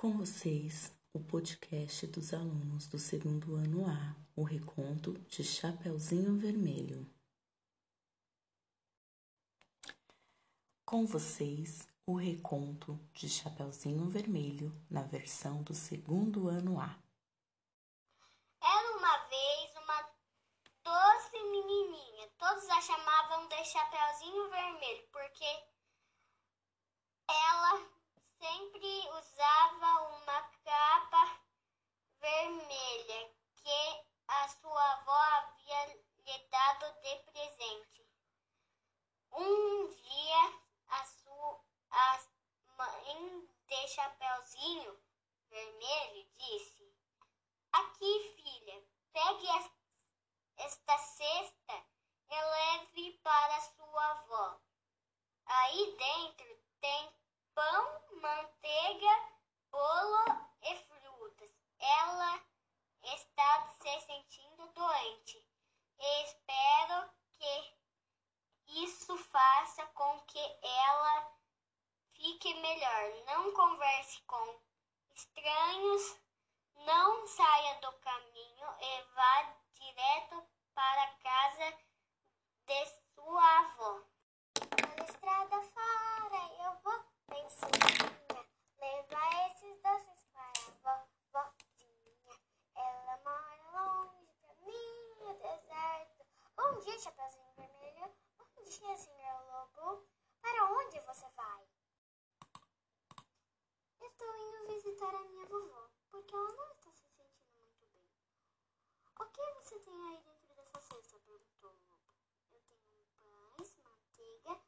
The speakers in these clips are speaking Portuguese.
Com vocês, o podcast dos alunos do segundo ano A, o reconto de Chapeuzinho Vermelho. Com vocês, o reconto de Chapeuzinho Vermelho na versão do segundo ano A. Era uma vez uma doce menininha. Todos a chamavam de Chapeuzinho Vermelho porque ela sempre usava uma capa vermelha que a sua avó havia lhe dado de presente. Um dia, a, sua, a mãe de Chapeuzinho Vermelho disse: Aqui, filha, pegue esta cesta e leve para sua avó. Aí dentro tem pão, manteiga, bolo e frutas. Ela está se sentindo doente e espero que isso faça com que ela fique melhor. Não converse com estranhos, não saia do caminho e vá direto para a casa de sua avó. Na estrada fora eu vou bem sozinha, levar esses doces para a vovozinha. Ela mora longe pra mim no deserto. Bom dia, Chapeuzinho Vermelho. Bom dia, senhor Lobo. Para onde você vai? Estou indo visitar a minha vovó, porque ela não está se sentindo muito bem. O tem aí dentro dessa cesta? perguntou o lobo. Eu tenho pães, manteiga,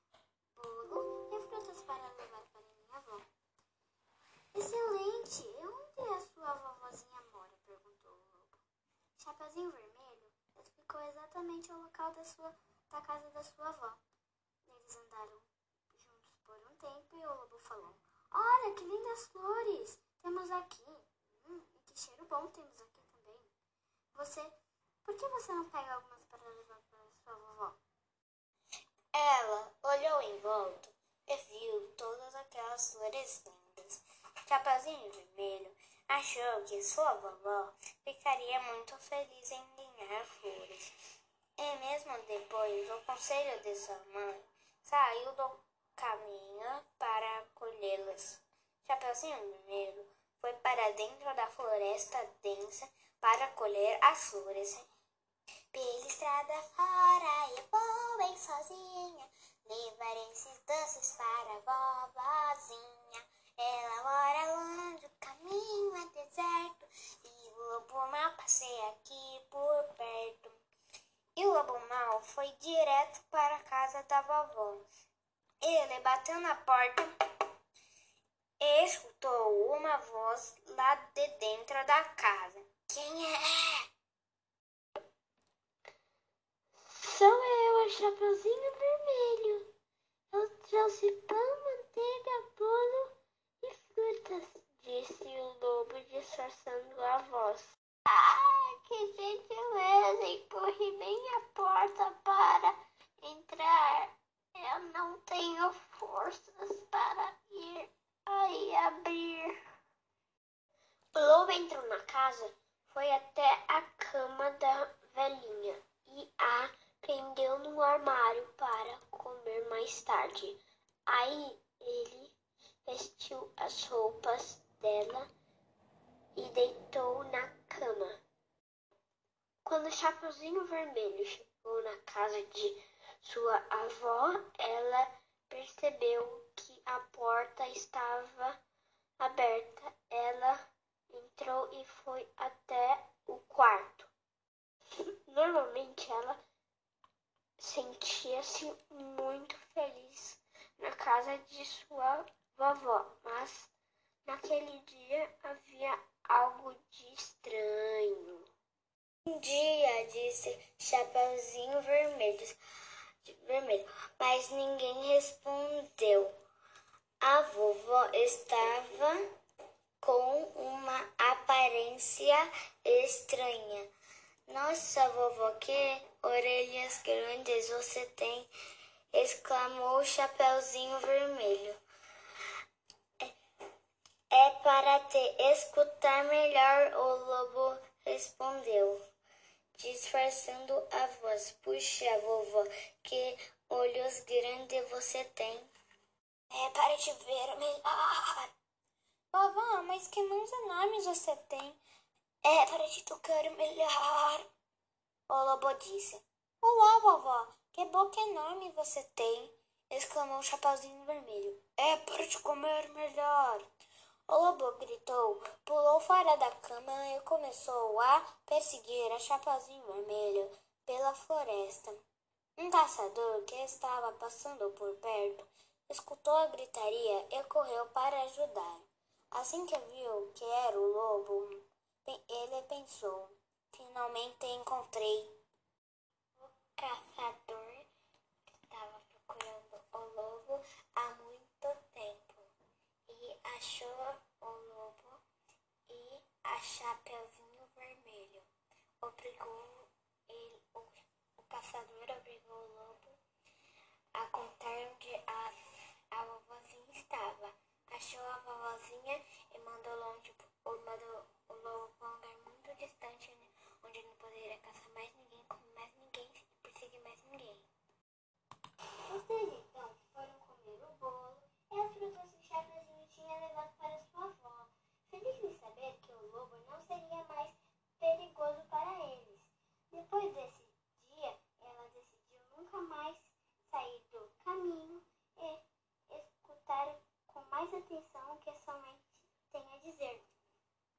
bolo e frutas para levar para minha avó. Excelente! E onde a sua vovozinha mora? perguntou o lobo. Chapeuzinho Vermelho explicou exatamente o local da, sua, da casa da sua avó. Eles andaram juntos por um tempo e o lobo falou: Olha que lindas flores! Temos aqui. Hum, e que cheiro bom temos aqui também. Você. Por que você não pega algumas para levar para sua vovó? Ela olhou em volta e viu todas aquelas flores lindas. Chapeuzinho Vermelho achou que sua vovó ficaria muito feliz em ganhar flores. E mesmo depois do conselho de sua mãe, saiu do caminho para colhê-las. Chapeuzinho Vermelho foi para dentro da floresta densa para colher as flores. Pela estrada fora eu vou bem sozinha, levar esses doces para a vovozinha. Ela mora longe, o caminho é deserto, e o lobo mal passeia aqui por perto. E o lobo mal foi direto para a casa da vovó. Ele bateu na porta e escutou uma voz lá de dentro da casa. Quem é? Sou eu, a Chapeuzinho Vermelho. Eu trouxe pão, manteiga, bolo e frutas, disse o lobo disfarçando a voz. Ah, que gentileza! Empurre a porta para entrar. Eu não tenho forças para ir aí abrir. O lobo entrou na casa, foi até a cama da velhinha e a prendeu no armário para comer mais tarde. Aí ele vestiu as roupas dela e deitou na cama. Quando o Chapeuzinho Vermelho chegou na casa de sua avó, ela percebeu que a porta estava aberta. Ela entrou e foi até o quarto. Normalmente ela sentia-se muito feliz na casa de sua vovó, mas naquele dia havia algo de estranho. Um dia, disse Chapeuzinho Vermelho, vermelho, mas ninguém respondeu. A vovó estava com uma aparência estranha. Nossa, vovó, que orelhas grandes você tem! Exclamou o Chapeuzinho Vermelho. É, é para te escutar melhor, o lobo respondeu, disfarçando a voz. Puxa, vovó, que olhos grandes você tem. É para te ver melhor. Vovó, mas que mãos enormes você tem. É para te tocar melhor. O lobo disse. Uau, vovó, que boca enorme você tem. Exclamou o Chapeuzinho Vermelho. É para te comer melhor. O lobo gritou, pulou fora da cama e começou a perseguir a Chapeuzinho Vermelho pela floresta. Um caçador que estava passando por perto escutou a gritaria e correu para ajudar. Assim que viu que era o lobo, ele pensou: finalmente encontrei. O caçador estava procurando o lobo há muito tempo e achou o lobo e a Chapeuzinho Vermelho. Obrigou ele, o, o caçador obrigou o lobo